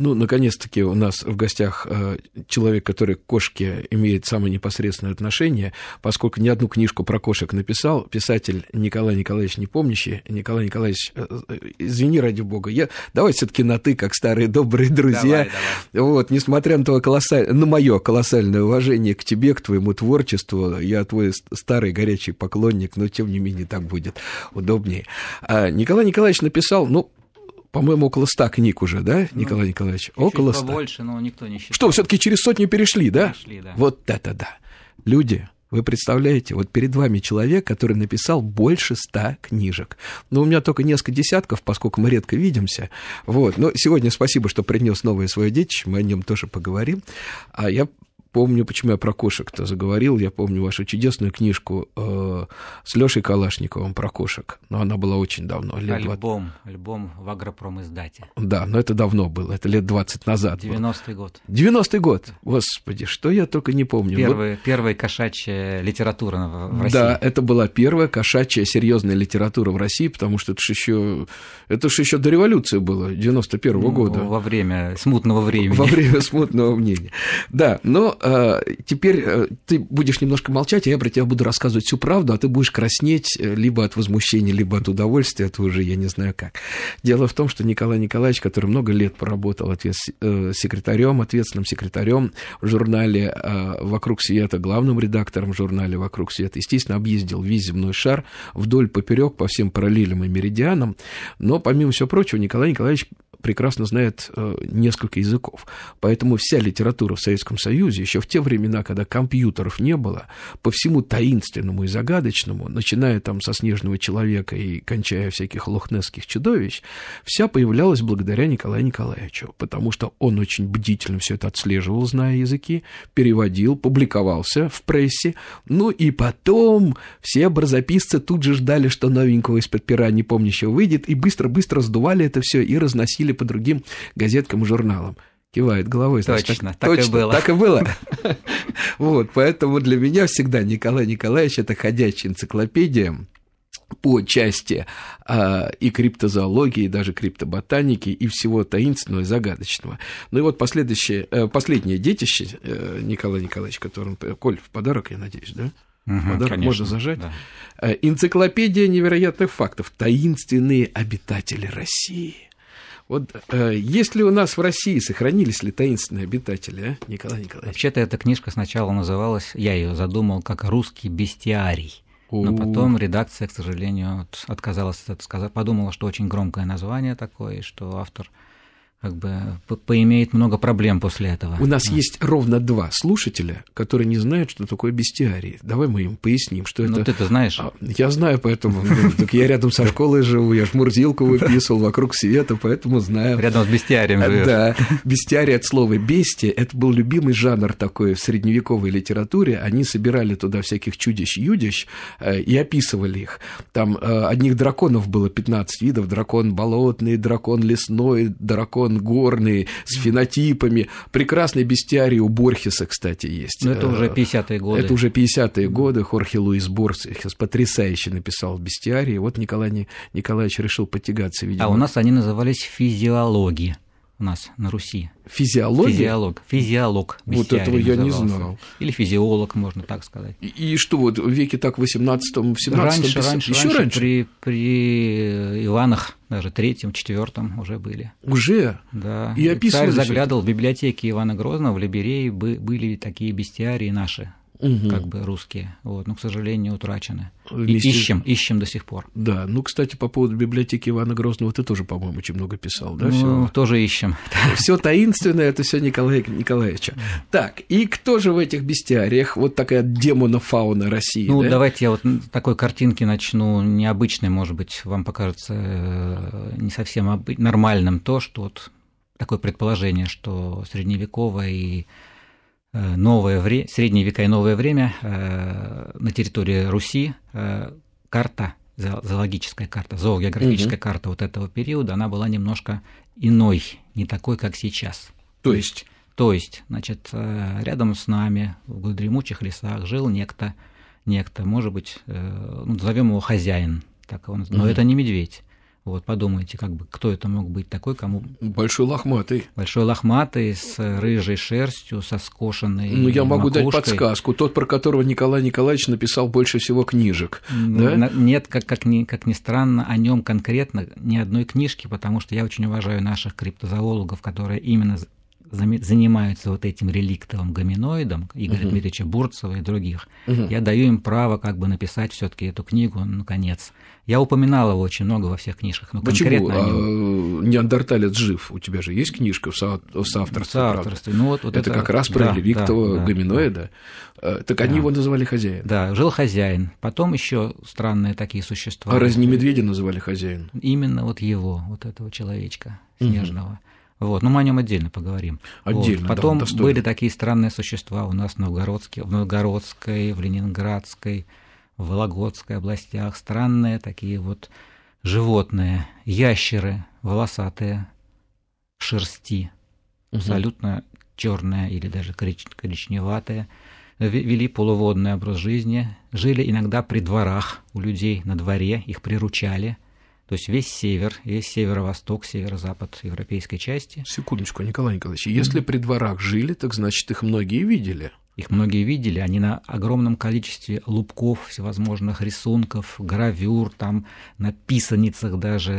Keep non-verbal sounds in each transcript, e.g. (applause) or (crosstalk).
Ну, наконец-таки у нас в гостях э, человек, который к кошке имеет самое непосредственное отношение, поскольку ни одну книжку про кошек написал, писатель Николай Николаевич Непомнящий. Николай Николаевич, э, э, извини ради бога, я, давай все таки на «ты», как старые добрые друзья. Давай, давай. Вот, несмотря на, твое колоссаль... на мое колоссальное уважение к тебе, к твоему творчеству, я твой старый горячий поклонник, но тем не менее так будет удобнее. А Николай Николаевич написал, ну, по-моему, около ста книг уже, да, ну, Николай Николаевич? Около ста. больше, но никто не считает. Что, все таки через сотню перешли, да? Перешли, да. Вот это да. Люди, вы представляете, вот перед вами человек, который написал больше ста книжек. Но у меня только несколько десятков, поскольку мы редко видимся. Вот. Но сегодня спасибо, что принес новое свое детище, мы о нем тоже поговорим. А я помню, почему я про кошек-то заговорил, я помню вашу чудесную книжку э, с Лешей Калашниковым про кошек, но она была очень давно. Лет альбом, 20... альбом в агропром издате. Да, но это давно было, это лет 20 назад 90-й год. 90-й год, господи, что я только не помню. Первая, вот... первая кошачья литература в России. Да, это была первая кошачья серьезная литература в России, потому что это же еще, это же еще до революции было, 91-го ну, года. Во время смутного времени. Во время смутного мнения. Да, но теперь э, ты будешь немножко молчать, а я про тебя буду рассказывать всю правду, а ты будешь краснеть э, либо от возмущения, либо от удовольствия, это уже я не знаю как. Дело в том, что Николай Николаевич, который много лет проработал ответ... секретарем, ответственным секретарем в журнале «Вокруг света», главным редактором в журнале «Вокруг света», естественно, объездил весь земной шар вдоль поперек по всем параллелям и меридианам, но, помимо всего прочего, Николай Николаевич прекрасно знает э, несколько языков. Поэтому вся литература в Советском Союзе, еще в те времена, когда компьютеров не было, по всему таинственному и загадочному, начиная там со «Снежного человека» и кончая всяких лохнесских чудовищ, вся появлялась благодаря Николаю Николаевичу, потому что он очень бдительно все это отслеживал, зная языки, переводил, публиковался в прессе, ну и потом все образописцы тут же ждали, что новенького из-под пера непомнящего выйдет, и быстро-быстро сдували это все и разносили или по другим газеткам и журналам. Кивает головой. Значит, точно, так, так точно, и было. Так и было. (laughs) Вот, поэтому для меня всегда Николай Николаевич – это ходячая энциклопедия по части а, и криптозоологии, и даже криптоботаники, и всего таинственного и загадочного. Ну и вот последующее, э, последнее детище э, Николая Николаевича, которым, Коль, в подарок, я надеюсь, да? Угу, подарок конечно, можно зажать. Да. Э, энциклопедия невероятных фактов. Таинственные обитатели России. Вот э, есть ли у нас в России, сохранились ли таинственные обитатели, а, Николай Николаевич? Вообще-то эта книжка сначала называлась, я ее задумал, как «Русский бестиарий». Но потом редакция, к сожалению, отказалась от это сказать, подумала, что очень громкое название такое, что автор как бы поимеет много проблем после этого. У нас да. есть ровно два слушателя, которые не знают, что такое бестиарий. Давай мы им поясним, что ну, это... Ну, ты-то знаешь. А, я знаю, поэтому... Так я рядом со школой живу, я ж Мурзилку выписывал вокруг света, поэтому знаю. Рядом с бестиарием живешь. Да. Бестиарий от слова «бестия» — это был любимый жанр такой в средневековой литературе. Они собирали туда всяких чудищ-юдищ э, и описывали их. Там э, одних драконов было 15 видов. Дракон болотный, дракон лесной, дракон дракон горный, с фенотипами. Прекрасный бестиарий у Борхеса, кстати, есть. Но это уже 50-е э, годы. Это уже 50-е годы. Хорхе Луис Борхес потрясающе написал бестиарий. Вот Николай Николаевич решил потягаться, видимо. А у нас они назывались физиологи у нас на Руси. Физиология? Физиолог. Физиолог. Вот этого я не знал. Или физиолог, можно так сказать. И, и что, вот в веке так в 18-м, в 17-м? Раньше, раньше, еще раньше, При, при Иванах, даже третьем, четвертом уже были. Уже? Да. И описывали Царь заглядывал в библиотеки Ивана Грозного, в Либерее были такие бестиарии наши угу. как бы русские, вот, но, к сожалению, утрачены. Вместе... ищем, ищем до сих пор. Да, ну, кстати, по поводу библиотеки Ивана Грозного ты тоже, по-моему, очень много писал, да? Ну, всё? тоже ищем. (laughs) Все таинственное, это все Николая Николаевича. Так, и кто же в этих бестиариях? Вот такая демонофауна России, Ну, да? давайте я вот такой картинки начну, необычной, может быть, вам покажется э, не совсем нормальным то, что вот такое предположение, что средневековое и новое время, средние века и новое время э, на территории Руси э, карта, зоологическая карта, зоогеографическая угу. карта вот этого периода, она была немножко иной, не такой, как сейчас. То есть? То есть, значит, рядом с нами в дремучих лесах жил некто, некто, может быть, ну, назовем его хозяин, так он, но угу. это не медведь. Вот, подумайте, как бы, кто это мог быть такой, кому... Большой лохматый. Большой лохматый, с рыжей шерстью, со скошенной Ну, я могу макушкой. дать подсказку. Тот, про которого Николай Николаевич написал больше всего книжек. Ну, да? Нет, как, как, ни, как ни странно, о нем конкретно ни одной книжки, потому что я очень уважаю наших криптозоологов, которые именно занимаются вот этим реликтовым гоминоидом, Игоря uh-huh. Дмитриевича Бурцева и других, uh-huh. я даю им право как бы написать все таки эту книгу, наконец. Я упоминал его очень много во всех книжках, но Почему? конкретно а, нем... Неандерталец жив? У тебя же есть книжка в, со... в соавторстве? Соавторстве. Ну, вот, вот это, это как раз про да, реликтового да, гоминоида. Да. Так они да. его называли хозяин. Да, жил хозяин. Потом еще странные такие существа. А раз не медведя называли хозяин? Именно вот его, вот этого человечка снежного. Угу. Вот, но мы о нем отдельно поговорим. Отдельно. Вот. Потом да, были такие странные существа у нас в Новгородске, в Новгородской, в Ленинградской, в Вологодской областях. Странные такие вот животные, ящеры, волосатые, шерсти, угу. абсолютно черные или даже коричневатые. Вели полуводный образ жизни, жили иногда при дворах у людей на дворе, их приручали – то есть весь север, весь северо-восток, северо-запад европейской части. Секундочку, Николай Николаевич, если при дворах жили, так значит их многие видели. Их многие видели, они на огромном количестве лубков, всевозможных рисунков, гравюр, там на писаницах даже,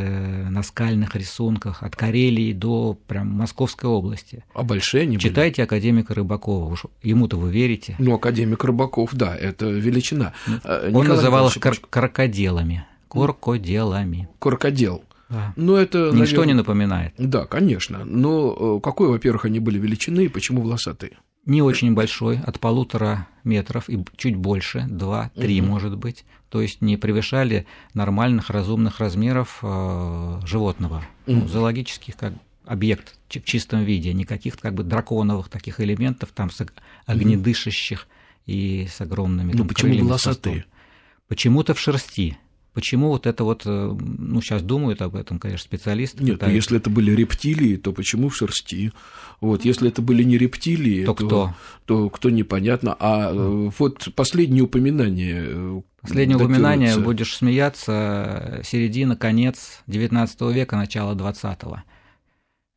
на скальных рисунках, от Карелии до прям Московской области. А большие они Читайте были? академика Рыбакова, уж ему-то вы верите. Ну, академик Рыбаков, да, это величина. Он Николай называл их кар- крокоделами крокоделами. Крокодил. Да. Ну, это, Ничто наверное... не напоминает. Да, конечно. Но какой, во-первых, они были величины и почему волосатые? Не очень большой, от полутора метров и чуть больше, два-три, угу. может быть. То есть не превышали нормальных разумных размеров э, животного, угу. ну, зоологических как объект в чистом виде, никаких как бы драконовых таких элементов, там с огнедышащих угу. и с огромными. Ну почему волосатые? Почему-то в шерсти. Почему вот это вот, ну, сейчас думают об этом, конечно, специалисты. Нет, ну, если это были рептилии, то почему в шерсти? Вот, если это были не рептилии, то, то кто? То кто непонятно. А mm. вот последнее упоминание. э, Последнее упоминание, будешь смеяться, середина, конец XIX века, начало XX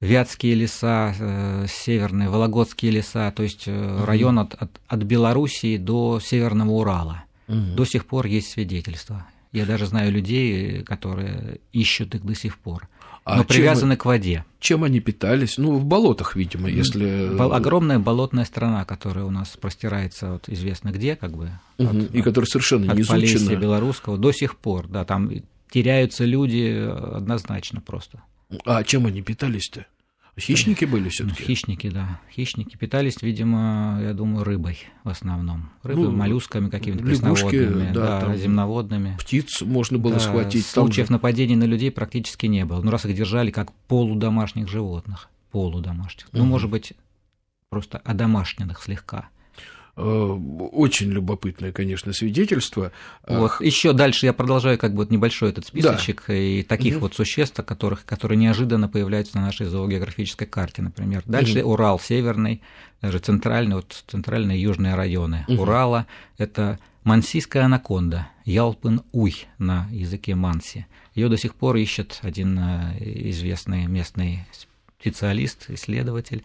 Вятские леса, э, северные, Вологодские леса, то есть mm. район от, от, от Белоруссии до Северного Урала. Mm. До сих пор есть свидетельства. Я даже знаю людей, которые ищут их до сих пор. А но привязаны чем, к воде. Чем они питались? Ну, в болотах, видимо, если... Огромная болотная страна, которая у нас простирается вот известно где, как бы. Угу. От, и которая совершенно от не изучена. Белорусского до сих пор, да, там теряются люди однозначно просто. А чем они питались-то? Хищники были все таки Хищники, да. Хищники питались, видимо, я думаю, рыбой в основном. Рыбой, ну, моллюсками какими-то пресноводными, да, да земноводными. Птиц можно было да, схватить. Случаев там... нападений на людей практически не было. Ну, раз их держали как полудомашних животных. Полудомашних. Угу. Ну, может быть, просто одомашненных слегка. Э, очень любопытное, конечно, свидетельство. Вот. Еще дальше я продолжаю как бы вот небольшой этот списочек да. и таких угу. вот существ, которых, которые неожиданно появляются на нашей зоогеографической карте, например. Дальше угу. Урал северный, даже центральный, вот центральные и южные районы угу. Урала. Это мансийская анаконда, Ялпын-Уй на языке манси. Ее до сих пор ищет один э, известный местный специалист, исследователь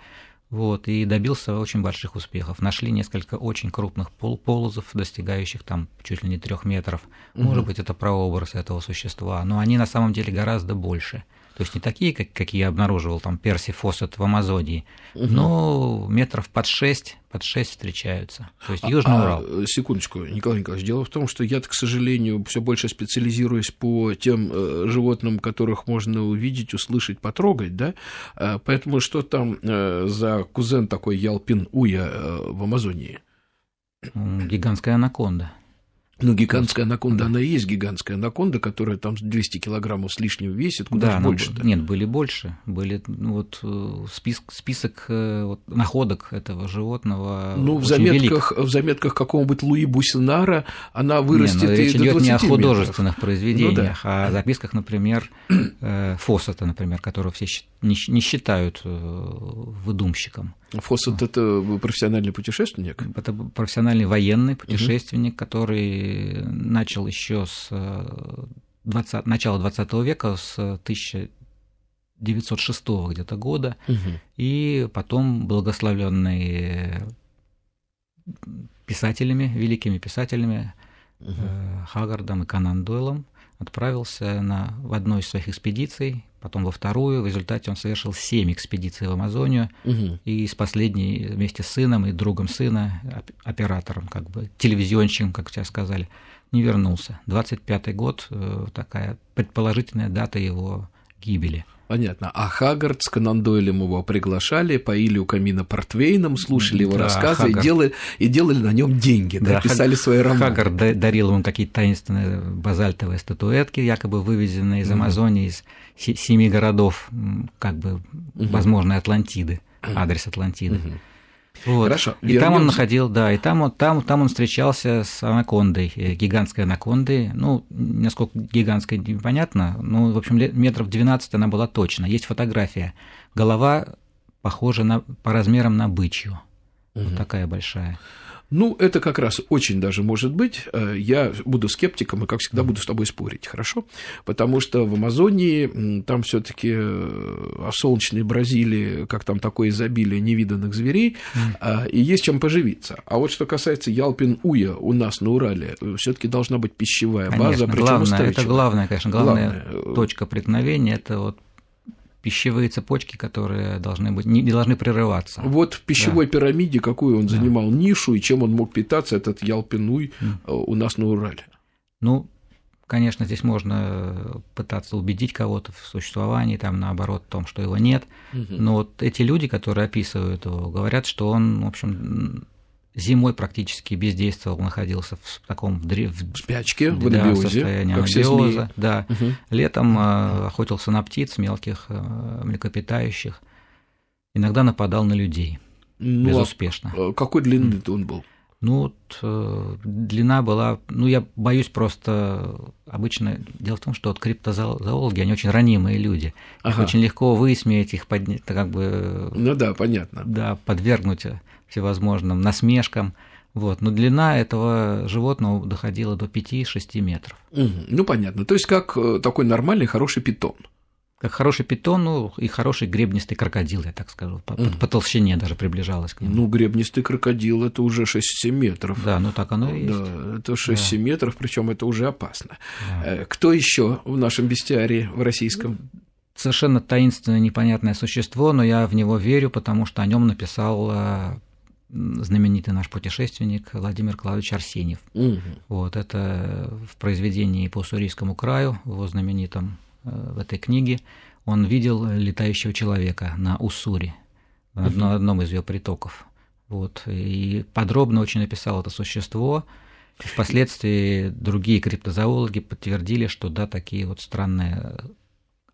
вот, и добился очень больших успехов. Нашли несколько очень крупных пол полозов, достигающих там чуть ли не трех метров. Угу. Может быть, это прообраз этого существа, но они на самом деле гораздо больше. То есть не такие, как, какие я обнаруживал там Перси Фоссет в Амазонии, угу. но метров под шесть, под шесть встречаются. То есть Южный а, Урал. А, секундочку, Николай Николаевич, дело в том, что я, к сожалению, все больше специализируюсь по тем э, животным, которых можно увидеть, услышать, потрогать, да, э, поэтому что там э, за кузен такой Ялпин Уя э, в Амазонии? Гигантская анаконда. Ну, гигантская анаконда, да. она и есть гигантская анаконда, которая там 200 килограммов с лишним весит, куда да, больше -то. Нет, были больше. Были ну, вот э, список, список э, вот, находок этого животного. Ну, в заметках, велик. в заметках какого-нибудь Луи Бусинара она вырастет не, ну, речь и идет до не о метров. художественных произведениях, ну, да. а о записках, например, э, Фоссета, например, которого все не считают выдумщиком. Фоссет – это профессиональный путешественник? Это профессиональный военный путешественник, угу. который начал еще с 20, начала 20 века, с 1906 где-то года, угу. и потом благословленный писателями, великими писателями угу. Хаггардом и Канан Дойлом, отправился на, в одну из своих экспедиций, потом во вторую. В результате он совершил семь экспедиций в Амазонию, угу. и с последней вместе с сыном и другом сына, оператором, как бы телевизионщиком, как сейчас сказали, не вернулся. 25-й год э, такая предположительная дата его гибели. Понятно. А Хаггард с Конан Дойлем его приглашали, поили у камина портвейном, слушали его да, рассказы и делали, и делали на нем деньги, да, да, писали Хаг... свои романы. Хаггард дарил ему какие-то таинственные базальтовые статуэтки, якобы вывезенные из Амазонии, из семи городов, как бы, угу. возможно, Атлантиды, адрес Атлантиды. Угу. Вот. Хорошо. И там он находил, да, и там, там, там он встречался с анакондой, э, гигантской анакондой. Ну, насколько гигантской, непонятно. Ну, в общем, метров 12 она была точно. Есть фотография. Голова похожа на, по размерам на бычью. Угу. Вот такая большая. Ну, это как раз очень даже может быть. Э, я буду скептиком и, как всегда, буду с тобой спорить, хорошо? Потому что в Амазонии там все таки в э, солнечной Бразилии, как там такое изобилие невиданных зверей, mm. и есть чем поживиться. А вот что касается Ялпин-Уя у нас на Урале, э, все таки должна быть пищевая конечно, база, причем главное. Это главное, конечно, главная главное. точка преткновения – это вот пищевые цепочки, которые должны быть, не, должны прерываться. Вот в пищевой да. пирамиде какую он да. занимал нишу и чем он мог питаться, этот Ялпинуй mm. у нас на Урале? Ну, конечно, здесь можно пытаться убедить кого-то в существовании, там, наоборот, в том, что его нет, угу. но вот эти люди, которые описывают его, говорят, что он, в общем, зимой практически бездействовал, находился в таком в спячке, в да, состоянии как анабиоза, да. Угу. Летом э, охотился на птиц, мелких э, млекопитающих, иногда нападал на людей. Ну, а безуспешно. А какой длины он был? Ну, вот, э, длина была, ну, я боюсь просто, обычно, дело в том, что вот криптозоологи, они очень ранимые люди, ага. их очень легко высмеять, их поднять, как бы... Ну да, понятно. Да, подвергнуть всевозможным насмешкам. Вот. Но длина этого животного доходила до 5-6 метров. Угу. Ну, понятно. То есть, как э, такой нормальный, хороший питон. Как хороший питон, ну и хороший гребнистый крокодил, я так скажу, по, угу. по толщине даже приближалась к нему. Ну, гребнистый крокодил это уже 6-7 метров. Да, ну так оно и есть. Да, это 6-7 да. метров, причем это уже опасно. Да. Э, кто еще в нашем бестиарии, в российском? Совершенно таинственное, непонятное существо, но я в него верю, потому что о нем написал э, знаменитый наш путешественник Владимир Клавович Арсеньев. Угу. Вот это в произведении по Уссурийскому краю, в его знаменитом э, в этой книге, он видел летающего человека на Уссури, угу. одном из ее притоков. Вот, и подробно очень описал это существо. Впоследствии другие криптозоологи подтвердили, что да, такие вот странные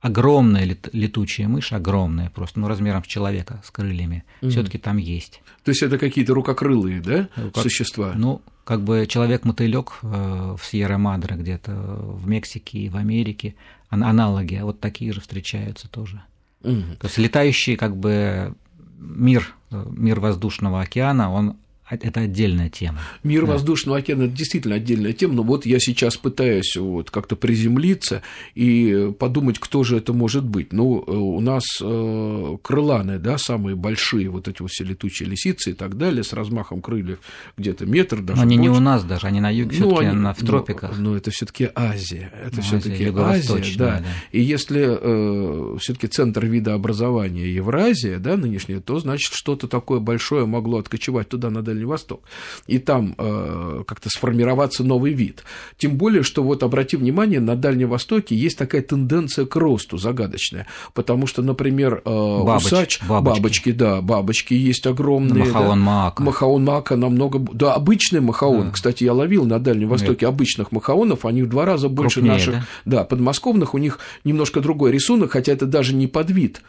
огромная летучая мышь, огромная, просто ну, размером с человека, с крыльями, угу. все-таки там есть. То есть это какие-то рукокрылые, да, Рукок... существа? Ну, как бы человек-мотылек э, в Сьерра-Мадре где-то, в Мексике, в Америке, аналоги, вот такие же встречаются тоже. Угу. То есть летающий как бы мир, э, мир воздушного океана, он это отдельная тема. Мир да. воздушного океана – это действительно отдельная тема, но вот я сейчас пытаюсь вот как-то приземлиться и подумать, кто же это может быть. Ну, э, у нас э, крыланы, да, самые большие, вот эти вот все летучие лисицы и так далее, с размахом крыльев где-то метр даже Но они больше. не у нас даже, они на юге ну, все таки они, в тропиках. Но, но это все таки Азия, это ну, все таки Азия, да. да. И если э, все таки центр видообразования Евразия, да, нынешняя, то значит что-то такое большое могло откочевать туда, надо Дальний Восток, и там э, как-то сформироваться новый вид. Тем более, что вот обрати внимание, на Дальнем Востоке есть такая тенденция к росту загадочная, потому что, например, э, Бабоч, усач, бабочки. бабочки, да, бабочки есть огромные. Махаон да, Маака. Махаон Маака намного, да, обычный махаон, да. кстати, я ловил на Дальнем Востоке Нет. обычных махаонов, они в два раза больше Крупнее, наших, да? да, подмосковных, у них немножко другой рисунок, хотя это даже не подвид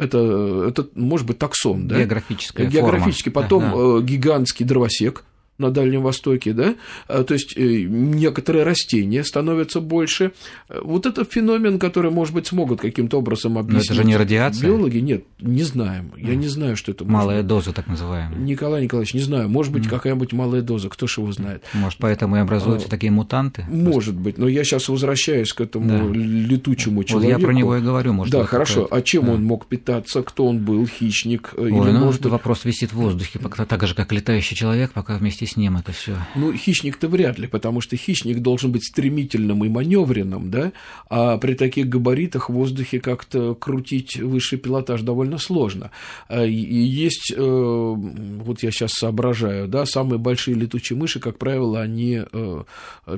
это, это может быть таксон, да? Географическая Географически. Форма. Потом да. Э, гигантский дровосек, на Дальнем Востоке, да, а, то есть э, некоторые растения становятся больше. Вот это феномен, который, может быть, смогут каким-то образом объяснить. Но это же не радиация? Биологи? Нет, не знаем. Я не знаю, что это Малая доза, так называемая. Николай Николаевич, не знаю. Может быть, mm. какая-нибудь малая доза, кто ж его знает. Может, поэтому и образуются а, такие мутанты? Может быть, но я сейчас возвращаюсь к этому да. летучему человеку. Вот я про него и говорю, может Да, хорошо. А чем да. он мог питаться? Кто он был? Хищник? Ой, Или, ну, может... вопрос висит в воздухе, пока, так же, как летающий человек, пока вместе с ним это все. Ну, хищник-то вряд ли, потому что хищник должен быть стремительным и маневренным, да, а при таких габаритах в воздухе как-то крутить высший пилотаж довольно сложно. А, и есть, э, вот я сейчас соображаю, да, самые большие летучие мыши, как правило, они э,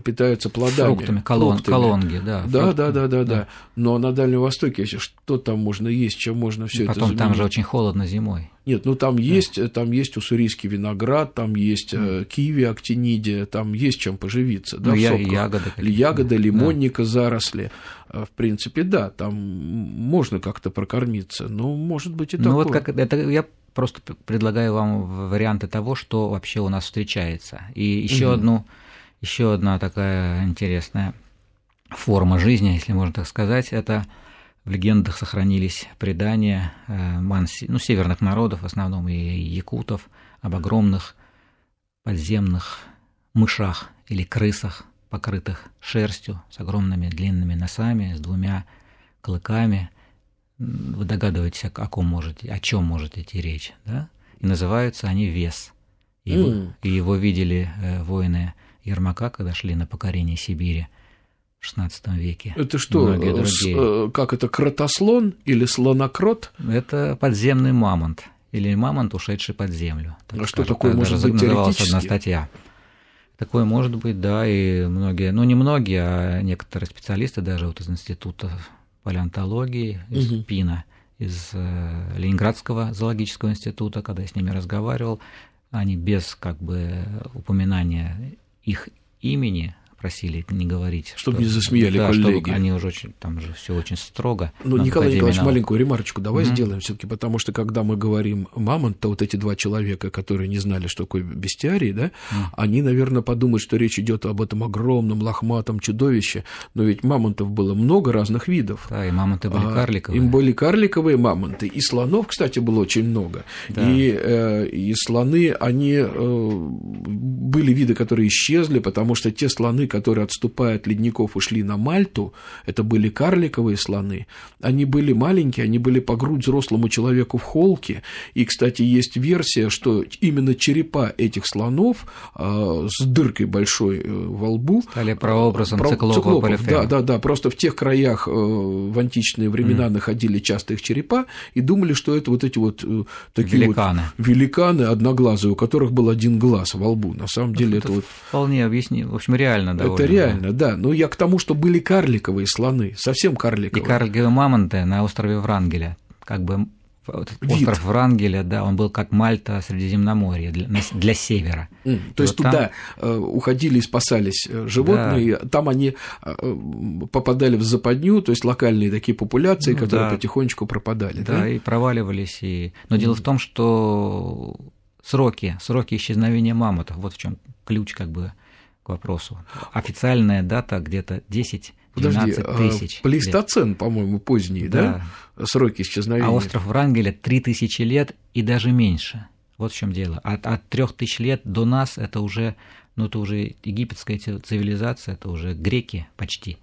питаются плодами. Фруктами, колон, фруктами. колонги, да. Да, да, да, да, да. Но на Дальнем Востоке, что там можно есть, чем можно все это Потом там же очень холодно зимой. Нет, ну там есть, там есть уссурийский виноград, там есть mm. киви, актинидия, там есть чем поживиться. Ну, да, я, ягоды. Ягоды, лимонника, да. заросли. А, в принципе, да, там можно как-то прокормиться, но может быть и ну, такое. Ну вот как это я просто предлагаю вам варианты того, что вообще у нас встречается. И еще угу. одну, еще одна такая интересная форма жизни, если можно так сказать, это в легендах сохранились предания э, манси, ну, северных народов, в основном и якутов, об огромных подземных мышах или крысах, покрытых шерстью, с огромными длинными носами, с двумя клыками. Вы догадываетесь, о, ком можете, о чем может идти речь, да? И называются они вес. И, mm. и его видели э, воины Ермака, когда шли на покорение Сибири – XVI веке. Это что, с, э, как это, кротослон или слонокрот? Это подземный мамонт или мамонт, ушедший под землю. Так а что такое может быть называлась одна статья. Такое может быть, да, и многие, ну не многие, а некоторые специалисты даже вот из Института палеонтологии, из угу. ПИНа, из э, Ленинградского зоологического института, когда я с ними разговаривал, они без как бы упоминания их имени просили не говорить. Чтобы что, не засмеяли да, коллеги. Чтобы они уже очень, там же все очень строго. Ну, Николай Николаевич, наук. маленькую ремарочку давай mm-hmm. сделаем все таки потому что когда мы говорим мамонт, то вот эти два человека, которые не знали, что такое бестиарий, да, mm-hmm. они, наверное, подумают, что речь идет об этом огромном лохматом чудовище, но ведь мамонтов было много разных видов. Да, и мамонты были а, карликовые. Им были карликовые мамонты, и слонов, кстати, было очень много. Да. И, э, и слоны, они э, были виды, которые исчезли, потому что те слоны, которые, отступая от ледников, ушли на Мальту, это были карликовые слоны. Они были маленькие, они были по грудь взрослому человеку в холке. И, кстати, есть версия, что именно черепа этих слонов э, с дыркой большой э, во лбу стали прообразом про, циклопа, циклопов. Да, да, да. Просто в тех краях э, в античные времена mm. находили часто их черепа и думали, что это вот эти вот э, такие великаны. вот великаны одноглазые, у которых был один глаз во лбу. На самом деле это, это вот вполне объяснить. В общем, реально довольно. Это реально, да. Но я к тому, что были карликовые слоны, совсем карликовые. И карликовые мамонты на острове Врангеля, как бы остров Вид. Врангеля, да, он был как Мальта Средиземноморья для, для севера. Mm, то есть вот туда там... Э, уходили и спасались э, животные, да. там они э, попадали в западню, то есть локальные такие популяции, ну, которые да. потихонечку пропадали. Да, да, и проваливались. И... Но mm. дело в том, что сроки, сроки исчезновения мамонтов, вот в чем ключ как бы к вопросу. Официальная дата где-то 10 12 а, тысяч. Плейстоцен, по-моему, поздний, да. да? Сроки исчезновения. А остров Врангеля 3000 лет и даже меньше. Вот в чем дело. От, от 3000 лет до нас это уже, ну, это уже египетская цивилизация, это уже греки почти.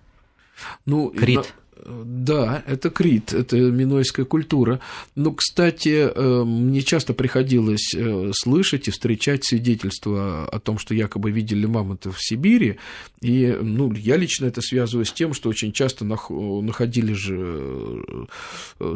Ну, Крит. Да, это Крит, это минойская культура. Но, кстати, э, мне часто приходилось э, слышать и встречать свидетельства о том, что якобы видели мамонтов в Сибири. И ну, я лично это связываю с тем, что очень часто находили же э,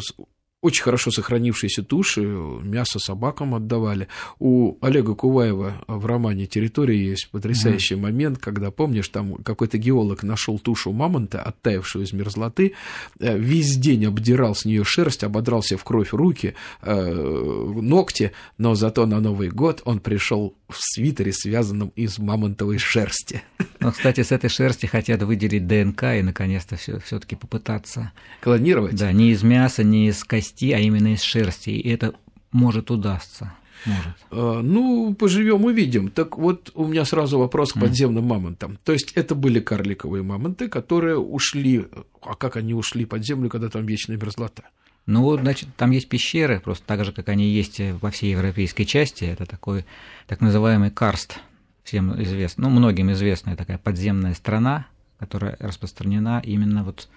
очень хорошо сохранившиеся туши, мясо собакам отдавали. У Олега Куваева в романе «Территория» есть потрясающий mm. момент, когда, помнишь, там какой-то геолог нашел тушу мамонта, оттаившую из мерзлоты, э, весь день обдирал с нее шерсть, ободрался в кровь руки, э, ногти, но зато на Новый год он пришел в свитере, связанном из мамонтовой шерсти. Ну, кстати, с этой шерсти хотят выделить ДНК и, наконец-то, все-таки попытаться... Клонировать? Да, не из мяса, не из костей, а именно из шерсти. И это может удастся. Может. А, ну, поживем увидим. Так вот, у меня сразу вопрос к подземным мамонтам. То есть это были карликовые мамонты, которые ушли. А как они ушли под землю, когда там вечная мерзлота? Ну, значит, там есть пещеры, просто так же, как они есть во всей европейской части. Это такой так называемый карст, всем известный, ну, многим известная такая подземная страна, которая распространена именно вот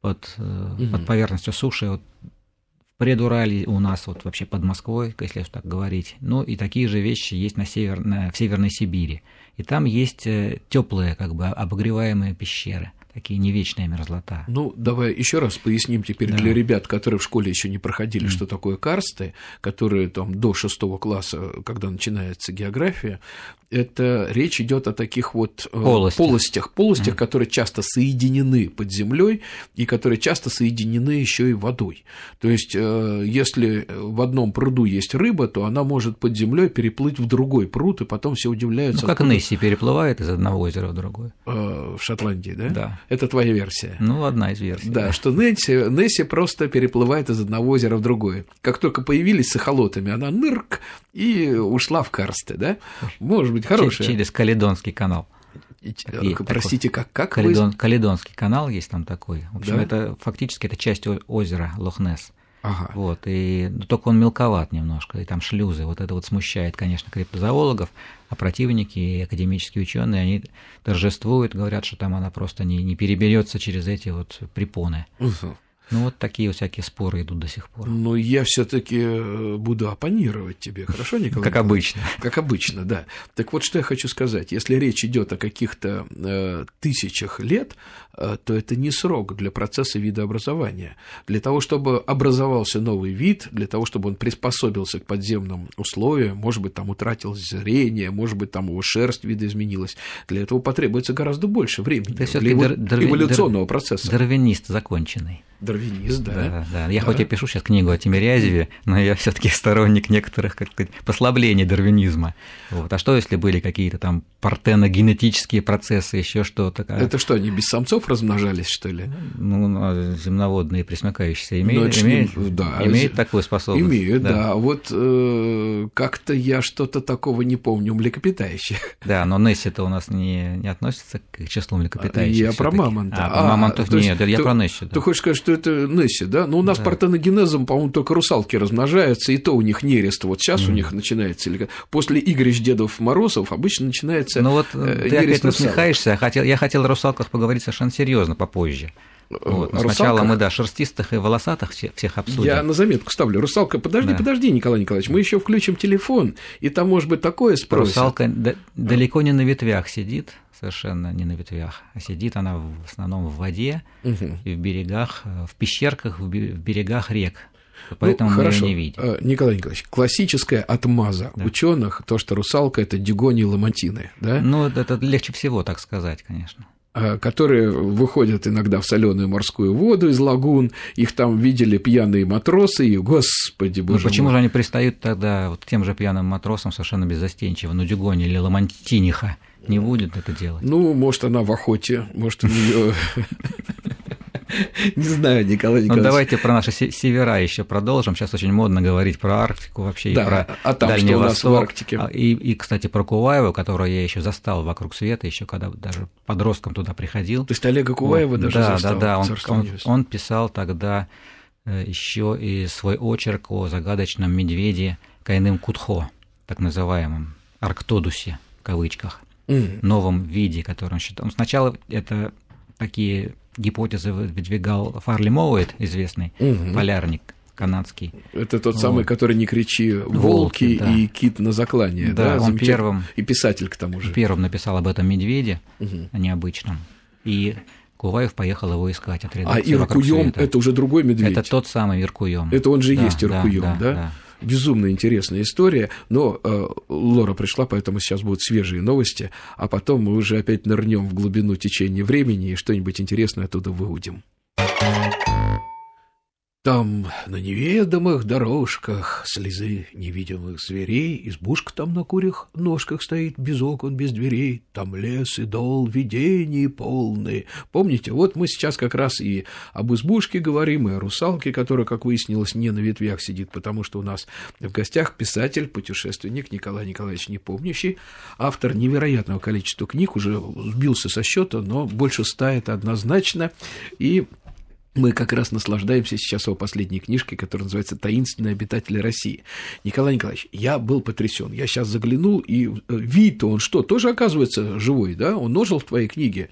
под, угу. под поверхностью суши, вот предурале у нас вот вообще под Москвой, если так говорить. Ну и такие же вещи есть на север, на, в Северной Сибири. И там есть э, теплые, как бы обогреваемые пещеры такие не вечная мерзлота. Ну, давай еще раз поясним теперь да. для ребят, которые в школе еще не проходили, mm. что такое карсты, которые там до шестого класса, когда начинается география, это речь идет о таких вот э, полостях, полостях, полостях mm. которые часто соединены под землей и которые часто соединены еще и водой. То есть, э, если в одном пруду есть рыба, то она может под землей переплыть в другой пруд, и потом все удивляются. Ну, как откуда... Несси переплывает из одного озера в другое. Э, в Шотландии, да? Да. Это твоя версия. Ну, одна из версий. Да, да. что Несси, Несси просто переплывает из одного озера в другое. Как только появились с эхолотами, она нырк и ушла в карсты, да? Может быть, хорошая. Через Каледонский канал. Есть Простите, такой. как? как Каледон, вы... Каледонский канал есть там такой. В общем, да? это фактически это часть озера Лохнес. Ага. Вот, и ну, только он мелковат немножко, и там шлюзы. Вот это вот смущает, конечно, криптозоологов, а противники и академические ученые, они торжествуют, говорят, что там она просто не, не переберется через эти вот препоны. Угу. Ну, вот такие всякие споры идут до сих пор. Ну, я все-таки э, буду оппонировать тебе, хорошо, Николай? Как обычно. Как обычно, да. Так вот, что я хочу сказать. Если речь идет о каких-то э, тысячах лет, то это не срок для процесса видообразования. Для того, чтобы образовался новый вид, для того, чтобы он приспособился к подземным условиям, может быть, там утратил зрение, может быть, там его шерсть видоизменилась, для этого потребуется гораздо больше времени для эволюционного процесса. Дарвинист законченный. Дарвинист, да. Да, да. Я да. хоть и пишу сейчас книгу о Тимирязеве, но я все таки сторонник некоторых как сказать, послаблений дарвинизма. Вот. А что, если были какие-то там партеногенетические процессы, еще что-то? Это что, они без самцов размножались, что ли? Ну, ну земноводные пресмыкающиеся имеют, ну, имеют, да, имеют такую способность. Имеют, да. да. Вот э, как-то я что-то такого не помню у млекопитающих. (laughs) Да, но Несси-то у нас не, не относится к числу млекопитающих. Я про мамонта. А, про мамонтов а, нет, я ты, про Несси. Да. Ты хочешь сказать, что это Несси, да? Но у нас да. партеногенезом, по-моему, только русалки размножаются, и то у них нерест. Вот сейчас mm. у них начинается, после Игоря Дедов Морозов обычно начинается Ну вот э, ты опять насмехаешься, я хотел, я хотел о русалках поговорить совершенно серьезно попозже. Вот. Но сначала мы, да, шерстистых и волосатых всех обсудим. Я на заметку ставлю. Русалка, подожди, да. подожди, Николай Николаевич, мы еще включим телефон, и там может быть такое спросят. Русалка далеко не на ветвях сидит, совершенно не на ветвях, а сидит она в основном в воде угу. и в берегах, в пещерках, в берегах рек. Поэтому ну, хорошо. мы ее не видим. Э, Николай Николаевич, классическая отмаза да. ученых, то, что русалка это дигони ламантины, да? Ну, это легче всего так сказать, конечно которые выходят иногда в соленую морскую воду из лагун, их там видели пьяные матросы, и, господи, боже ну, почему мой. же они пристают тогда вот к тем же пьяным матросам совершенно беззастенчиво, ну, Дюгони или Ламантиниха не будет это делать? Ну, может, она в охоте, может, у нее (laughs) Не знаю, Николай Николаевич. Ну, давайте про наши севера еще продолжим. Сейчас очень модно говорить про Арктику вообще да, и про а там Дальний что Восток. У нас в Арктике? А, и, и, кстати, про Куваева, которого я еще застал вокруг света, еще когда даже подростком туда приходил. То есть Олега Куваева вот. даже да, застал? Да, да, он, он, он писал тогда э, еще и свой очерк о загадочном медведе Кайным Кутхо, так называемом Арктодусе, в кавычках, mm. новом виде, который он считал. Сначала это такие гипотезы выдвигал Фарли Моуэт, известный угу. полярник канадский. Это тот вот. самый, который не кричи волки, волки да. и кит на заклание. Да, да? он первым и писатель к тому же. Первым написал об этом медведе угу. необычном. И Куваев поехал его искать от А Иркуем это уже другой медведь. Это тот самый Иркуем. Это он же да, есть Иркуем, да? да, да? Безумно интересная история, но э, Лора пришла, поэтому сейчас будут свежие новости, а потом мы уже опять нырнем в глубину течения времени и что-нибудь интересное оттуда выудим. Там на неведомых дорожках слезы невидимых зверей, Избушка там на курях ножках стоит, без окон, без дверей, Там лес и дол, видений полные. Помните, вот мы сейчас как раз и об избушке говорим, и о русалке, которая, как выяснилось, не на ветвях сидит, потому что у нас в гостях писатель, путешественник Николай Николаевич Непомнящий, автор невероятного количества книг, уже сбился со счета, но больше ста это однозначно, и мы как раз наслаждаемся сейчас его последней книжкой, которая называется «Таинственные обитатели России». Николай Николаевич, я был потрясен. Я сейчас заглянул, и э, вид он что, тоже оказывается живой, да? Он ножил в твоей книге.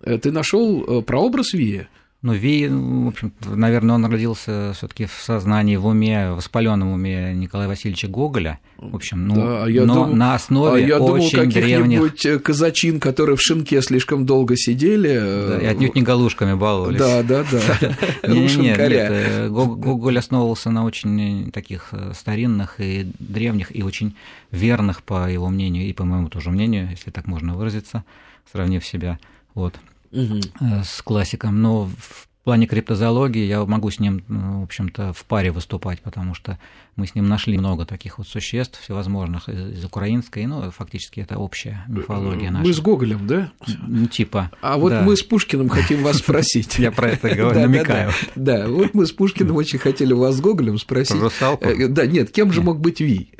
Э, ты нашел э, прообраз Вия? Ну, Ви, в общем, наверное, он родился все-таки в сознании, в уме, в воспаленном уме Николая Васильевича Гоголя. В общем, ну, да, а я но дум... на основе а я очень думал, древних... Э, казачин, которые в шинке слишком долго сидели. Да, и отнюдь не галушками баловались. Да, да, да. (laughs) (laughs) Нет, нет, э, Гоголь основывался на очень таких э, старинных и древних, и очень верных, по его мнению, и по моему тоже мнению, если так можно выразиться, сравнив себя. Вот угу. с классиком, но в плане криптозоологии я могу с ним, ну, в общем-то, в паре выступать, потому что мы с ним нашли много таких вот существ всевозможных из украинской, ну, фактически это общая мифология наша. Мы с Гоголем, да? Ну, типа. А вот мы с Пушкиным хотим вас спросить. (laughs) Я про это говорю, намекаю. Да, вот мы с Пушкиным очень хотели вас с Гоголем спросить. Русалку? Э, да, нет, кем же мог быть Ви?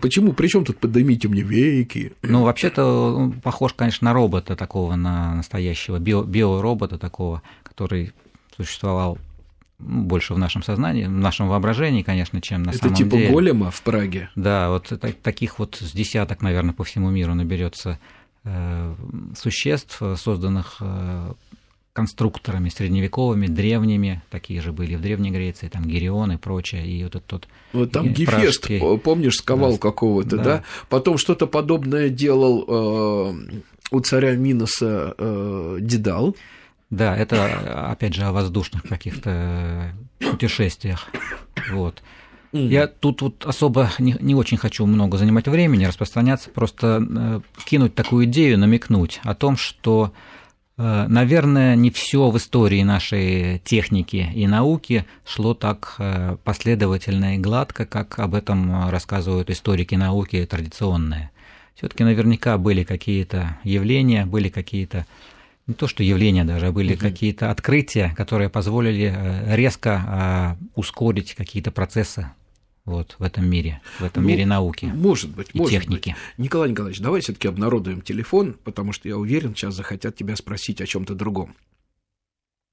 Почему? Причем тут поднимите мне веки? Ну, вообще-то похож, конечно, на робота такого, на настоящего биоробота такого, который существовал ну, больше в нашем сознании, в нашем воображении, конечно, чем на Это самом типа деле. Это типа голема в Праге? Да, вот таких вот с десяток, наверное, по всему миру наберется э, существ, созданных э, конструкторами средневековыми, древними, такие же были в Древней Греции, там Герион и прочее, и вот этот тот... Вот там Гефест, пражский... помнишь, сковал да, какого-то, да. да? Потом что-то подобное делал э, у царя Миноса э, Дедал. Да, это, опять же, о воздушных каких-то путешествиях. Вот. Mm. Я тут вот особо не, не очень хочу много занимать времени, распространяться, просто э, кинуть такую идею, намекнуть о том, что, э, наверное, не все в истории нашей техники и науки шло так э, последовательно и гладко, как об этом рассказывают историки науки традиционные. Все-таки наверняка были какие-то явления, были какие-то не то что явления даже, а были угу. какие-то открытия, которые позволили э, резко ускорить какие-то процессы вот, в этом мире, в этом ну, мире науки. Может быть, и может техники. Быть. Николай Николаевич, давай все-таки обнародуем телефон, потому что я уверен, сейчас захотят тебя спросить о чем-то другом.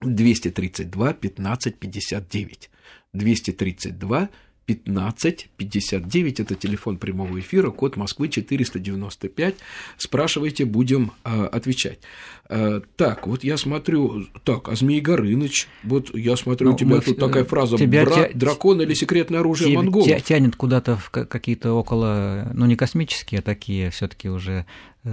232 15 59. 232 15 59, это телефон прямого эфира, код Москвы 495. Спрашивайте, будем э, отвечать. Э, так, вот я смотрю, так, а Змей Горыныч, вот я смотрю, ну, у тебя мы, тут такая фраза тебя «брат, тя... дракон или секретное оружие тебя, монголов». Тя тянет куда-то в какие-то около, ну не космические, а такие все таки уже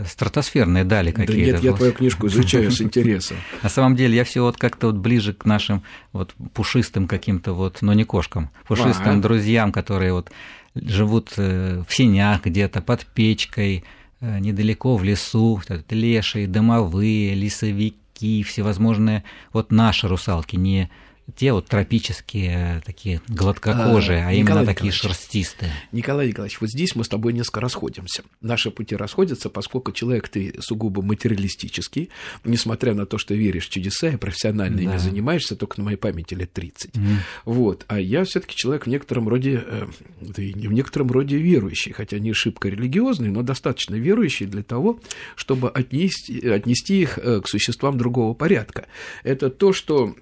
стратосферные дали какие-то. Да нет, я твою книжку изучаю с (laughs) интересом. На самом деле я все вот как-то вот ближе к нашим вот пушистым каким-то вот, но не кошкам, пушистым друзьям, которые вот живут э, в сенях где-то под печкой, э, недалеко в лесу, лешие, домовые, лесовики, всевозможные, вот наши русалки, не те вот тропические, такие гладкокожие, а, а именно такие шерстистые. Николай Николаевич, вот здесь мы с тобой несколько расходимся. Наши пути расходятся, поскольку человек ты сугубо материалистический, несмотря на то, что веришь в чудеса и профессионально да. ими занимаешься, только на моей памяти лет 30. Mm. Вот. А я все таки человек в некотором роде, э, да и не в некотором роде верующий, хотя не шибко религиозный, но достаточно верующий для того, чтобы отнести, отнести их э, к существам другого порядка. Это то, что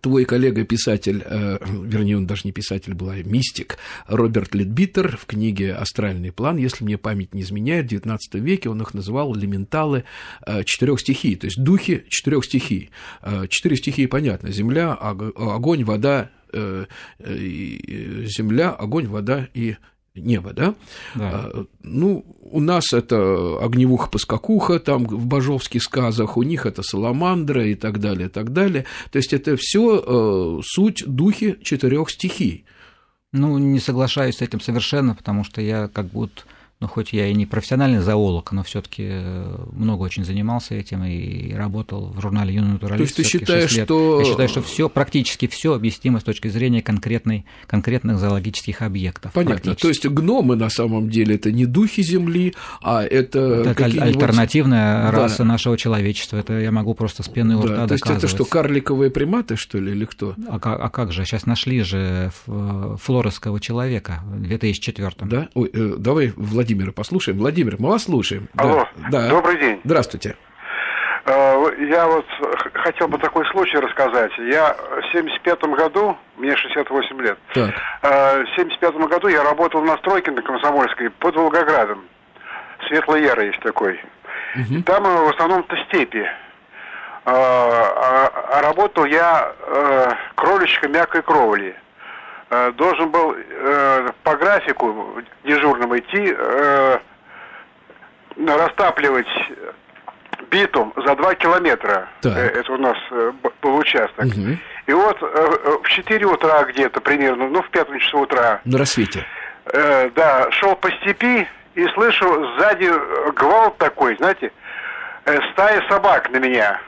твой коллега-писатель, э, вернее, он даже не писатель был, а мистик, Роберт Литбитер в книге «Астральный план», если мне память не изменяет, в XIX веке он их называл элементалы э, четырех стихий, то есть духи четырех стихий. Э, четыре стихии понятно, земля, огонь, вода, земля, огонь, вода и небо, да? да. А, ну, у нас это огневуха-поскакуха, там в божовских сказах, у них это саламандра и так далее, и так далее. То есть это все э, суть духи четырех стихий. Ну, не соглашаюсь с этим совершенно, потому что я как будто ну, хоть я и не профессиональный зоолог, но все-таки э, много очень занимался этим и работал в журнале «Юный натуралист». То есть ты считаешь, что... Я считаю, что все, практически все объяснимо с точки зрения конкретной, конкретных зоологических объектов. Понятно. То есть гномы на самом деле это не духи Земли, а это, это альтернативная раса да. нашего человечества. Это я могу просто с пены у рта да, То есть это что, карликовые приматы, что ли, или кто? А, а как же? Сейчас нашли же флоресского человека в 2004 Да? Ой, э, давай Владимир Владимира послушаем. Владимир, мы вас слушаем. Алло, да. добрый день. Здравствуйте. Э, я вот хотел бы такой случай рассказать. Я в 75 году, мне 68 лет, так. Э, в 75 году я работал на стройке на Комсомольской под Волгоградом. Светлая Яра есть такой. Угу. Там э, в основном-то степи. А, а работал я кроличкой мягкой кровли. Э, должен был э, по графику дежурному идти э, растапливать битум за два километра. Так. Это у нас был участок. Угу. И вот в 4 утра где-то примерно, ну в 5 часу утра. На рассвете. Э, да, шел по степи и слышу сзади гвалт такой, знаете, стая собак на меня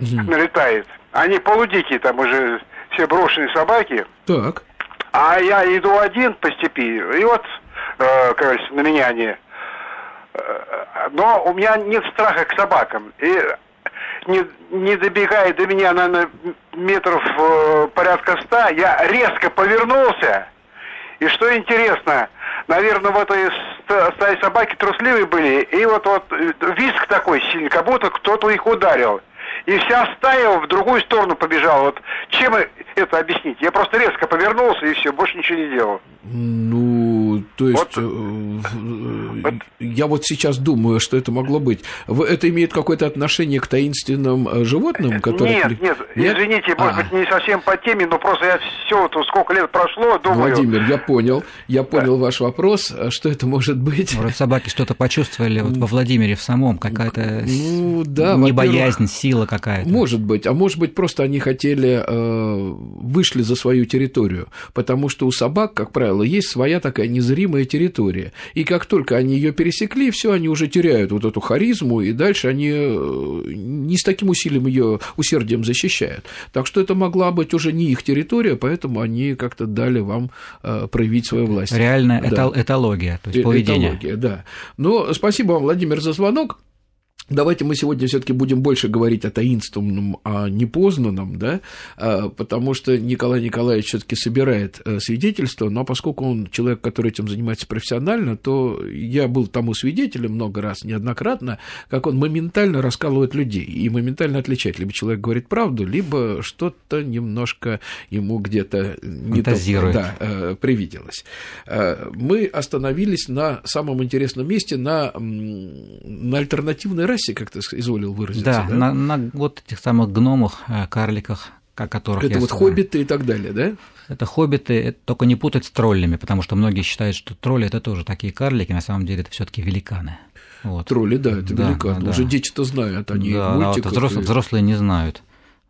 угу. налетает. Они полудикие там уже все брошенные собаки. Так. А я иду один по степи, и вот, э, кажется, на меня они... Э, но у меня нет страха к собакам. И не, не добегая до меня, наверное, метров э, порядка ста, я резко повернулся. И что интересно, наверное, в этой стае собаки трусливые были, и вот, вот э, виск такой сильный, как будто кто-то их ударил и вся стая в другую сторону побежала. Вот чем это объяснить? Я просто резко повернулся и все, больше ничего не делал. Ну, то есть, вот, э, вот. я вот сейчас думаю, что это могло быть. Это имеет какое-то отношение к таинственным э, животным, которые... Нет, нет, нет? извините, может а. быть, не совсем по теме, но просто я все, вот, сколько лет прошло, думаю... Владимир, я понял, я понял да. ваш вопрос, а что это может быть? Может, собаки что-то почувствовали вот во Владимире в самом, какая-то ну, да, не боязнь, сила какая-то. Может быть, а может быть, просто они хотели, э, вышли за свою территорию, потому что у собак, как правило, есть своя такая незримая территория. И как только они ее пересекли, все, они уже теряют вот эту харизму, и дальше они э, не с таким усилием ее усердием защищают. Так что это могла быть уже не их территория, поэтому они как-то дали вам э, проявить свою власть. Реальная да. этология, то есть поведение. Этология, да. Но спасибо вам, Владимир, за звонок. Давайте мы сегодня все-таки будем больше говорить о таинственном, о непознанном, да, а, потому что Николай Николаевич все-таки собирает э, свидетельства, но поскольку он человек, который этим занимается профессионально, то я был тому свидетелем много раз, неоднократно, как он моментально раскалывает людей и моментально отличает, либо человек говорит правду, либо что-то немножко ему где-то не то, да, э, привиделось. Э, мы остановились на самом интересном месте, на, на альтернативной расе, расе, как ты изволил выразиться. Да, да? На, на вот этих самых гномах, э, карликах, о которых Это я вот сказал. хоббиты и так далее, да? Это хоббиты, это только не путать с троллями, потому что многие считают, что тролли это тоже такие карлики, на самом деле это все-таки великаны. Вот. Тролли, да, это да, великаны. Да, Уже дети-то знают, они да, в мультиках. А вот взрослые, и... взрослые не знают.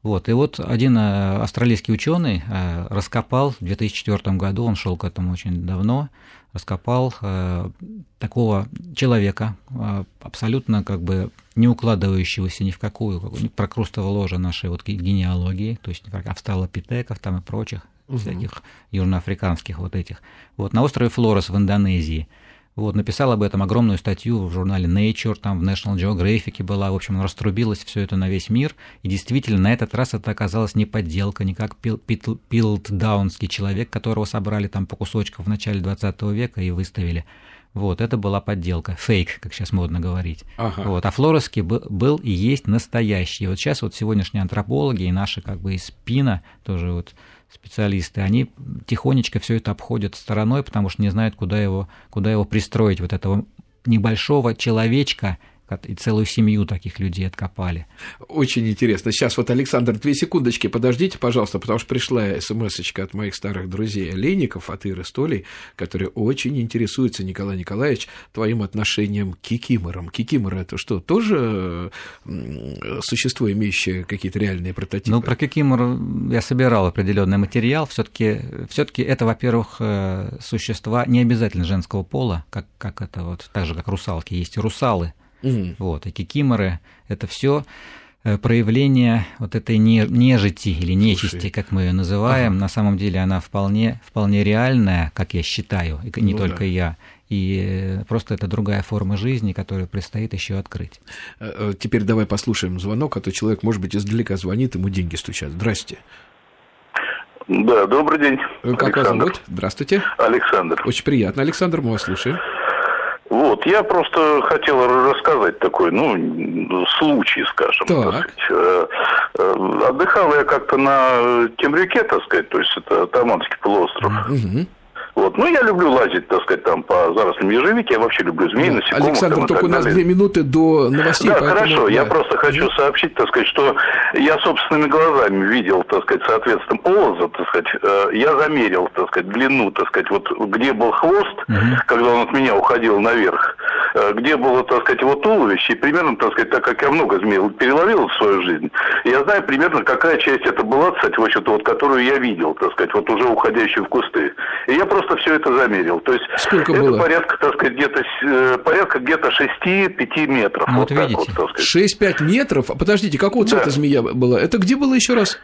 Вот, и вот один э, австралийский ученый э, раскопал в 2004 году, он шел к этому очень давно, раскопал э, такого человека, э, абсолютно как бы не укладывающегося ни в какую, как, прокрустово ложе нашей вот генеалогии, то есть австралопитеков там и прочих, угу. всяких южноафриканских вот этих. Вот на острове Флорес в Индонезии – вот, написал об этом огромную статью в журнале Nature, там в National Geographic была, в общем, раструбилось все это на весь мир, и действительно, на этот раз это оказалось не подделка, не как Пилтдаунский человек, которого собрали там по кусочкам в начале 20 века и выставили. Вот, это была подделка, фейк, как сейчас модно говорить. Ага. Вот, а Флореский был, был и есть настоящий. Вот сейчас вот сегодняшние антропологи и наши как бы из ПИНа тоже вот специалисты, они тихонечко все это обходят стороной, потому что не знают, куда его, куда его пристроить, вот этого небольшого человечка, и целую семью таких людей откопали. Очень интересно. Сейчас вот, Александр, две секундочки, подождите, пожалуйста, потому что пришла смс от моих старых друзей Олейников, от Иры Столей, которые очень интересуются, Николай Николаевич, твоим отношением к кикиморам. Кикиморы – это что, тоже существо, имеющее какие-то реальные прототипы? Ну, про кикимор я собирал определенный материал. все таки все таки это, во-первых, э, существа не обязательно женского пола, как, как это вот, так же, как русалки. Есть и русалы, угу. вот, и кикиморы – это все Э, проявление вот этой нежити или нечисти, Слушай. как мы ее называем, ага. на самом деле она вполне, вполне реальная, как я считаю, и не ну, только да. я. И э, просто это другая форма жизни, которую предстоит еще открыть. Э, теперь давай послушаем звонок, а то человек, может быть, издалека звонит, ему деньги стучат. Здрасте. Да, добрый день. Как Александр. вас зовут? Здравствуйте. Александр. Очень приятно. Александр, мы вас слушаем. Вот, я просто хотел рассказать такой, ну, случай, скажем. Так. так сказать. Э, э, отдыхал я как-то на Темрюке, так сказать, то есть это Таманский полуостров. Угу. Вот. Ну, я люблю лазить, так сказать, там по зарослям ежевики, я вообще люблю змей, насекомых. Александр, там, только у нас две минуты до новостей. Да, поэтому... хорошо, да. я просто хочу сообщить, так сказать, что я собственными глазами видел, так сказать, соответственно, полоза, так сказать, э, я замерил, так сказать, длину, так сказать, вот где был хвост, mm когда он от меня уходил наверх, э, где было, так сказать, его туловище, и примерно, так сказать, так как я много змей переловил в свою жизнь, я знаю примерно, какая часть это была, кстати, в общем-то, вот, которую я видел, так сказать, вот уже уходящую в кусты. И я просто все это замерил. То есть Сколько это было? порядка, так сказать, где-то э, порядка где-то 6-5 метров. Ну, вот, вот видите. Вот, 6-5 метров? Подождите, какого цвета да. змея была? Это где было еще раз?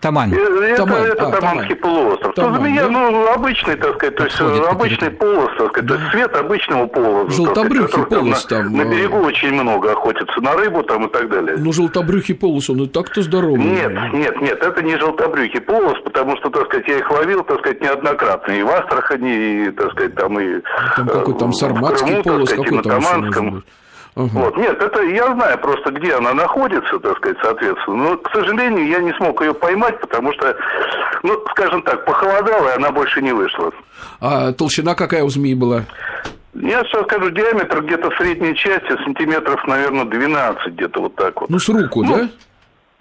Тамань. Это, Тамань. это а, Таманский Тамань. полуостров. Тамань, то змея, да? ну, обычный, так сказать, то есть Подходит обычный полос, так сказать, да. то есть цвет обычного полоса. Желтобрюхий полос там. На, на берегу очень много охотятся на рыбу там и так далее. Ну, желтобрюхий полос, он и так-то здоровый. Нет, нет, нет, это не желтобрюхий полос, потому что, так сказать, я их ловил, так сказать, неоднократно. И в Астрахани, и, так сказать, там и... Там какой там э, сарматский полос, какой там Таманском. Угу. Вот. Нет, это я знаю просто, где она находится, так сказать, соответственно. Но, к сожалению, я не смог ее поймать, потому что, ну, скажем так, похолодало, и она больше не вышла. А толщина какая у змеи была? Я сейчас скажу, диаметр где-то в средней части сантиметров, наверное, 12, где-то вот так вот. Ну, с руку, ну, да?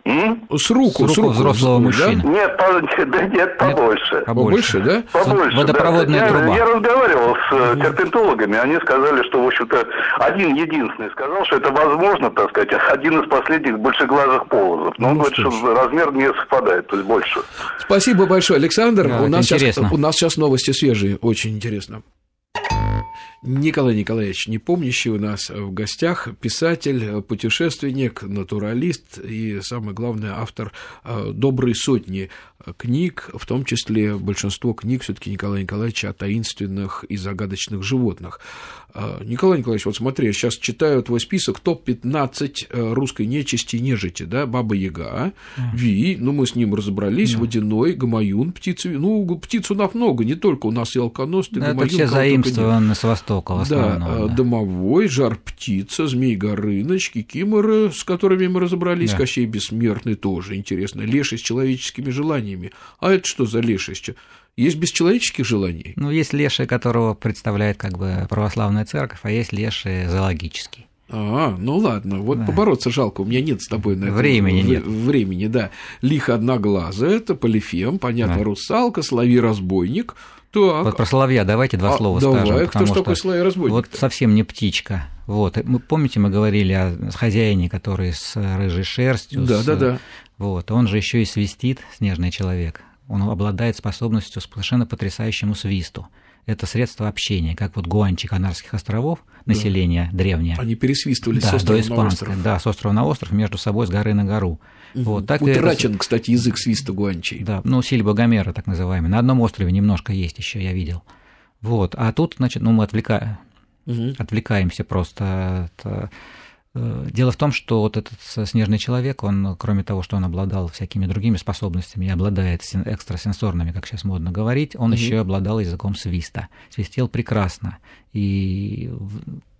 М? С руку, с, с руку взрослого с мужчины. (laughs) Да? Нет, по, да нет, побольше. Нет, побольше, да? Побольше. Водопроводная да. труба. Я, я разговаривал с угу. серпентологами, они сказали, что, в общем-то, один единственный сказал, что это возможно, так сказать, (laughs) один из последних большеглазых полозов. Но ну, он говорит, что, что размер не совпадает, то есть больше. Спасибо большое, Александр. Да, у, нас сейчас, у нас сейчас новости свежие, очень интересно. Николай Николаевич Непомнящий у нас в гостях, писатель, путешественник, натуралист и, самое главное, автор э, доброй сотни книг, в том числе большинство книг все-таки Николая Николаевича о таинственных и загадочных животных. А, Николай Николаевич, вот смотри, я сейчас читаю твой список топ-15 э, русской нечисти и нежити, да, Баба Яга, mm. Ви, ну мы с ним разобрались, mm. Водяной, Гамаюн, птицы, ну птиц у нас много, не только у нас и алконосты, да, Гамаюн. Это все заимствованы с Востока в основном. Да, да, Домовой, Жар Птица, Змей Горыныч, Кикиморы, с которыми мы разобрались, да. Кощей Бессмертный тоже интересно, Леший с человеческими желаниями. А это что за Леший? Есть бесчеловеческих желаний? Ну, есть леший, которого представляет как бы православная церковь, а есть леший зоологический. А, ну ладно, вот да. побороться жалко, у меня нет с тобой на времени это, нет. времени, да. Лихо одноглазая, это полифем, понятно, да. русалка, соловей разбойник. Так. Вот про соловья давайте два а, слова давай, скажем. Кто что такой соловей разбойник? Вот совсем не птичка. Вот, мы помните, мы говорили о хозяине, который с рыжей шерстью. Да, с, да, да. Вот, он же еще и свистит, снежный человек он обладает способностью совершенно потрясающему свисту. Это средство общения, как вот гуанчи Канарских островов, население да. древнее. Они пересвистывали да, с острова на остров. Да, с острова на остров, между собой с горы на гору. Угу. Вот, так Утрачен, это... кстати, язык свиста гуанчей. Да, ну, Сильба Гомера, так называемый. На одном острове немножко есть еще, я видел. Вот, а тут, значит, ну, мы отвлека... угу. отвлекаемся просто от Э, дело в том, что вот этот снежный человек, он, кроме того, что он обладал всякими другими способностями и обладает экстрасенсорными, как сейчас модно говорить, он угу. еще обладал языком свиста. Свистел прекрасно. И,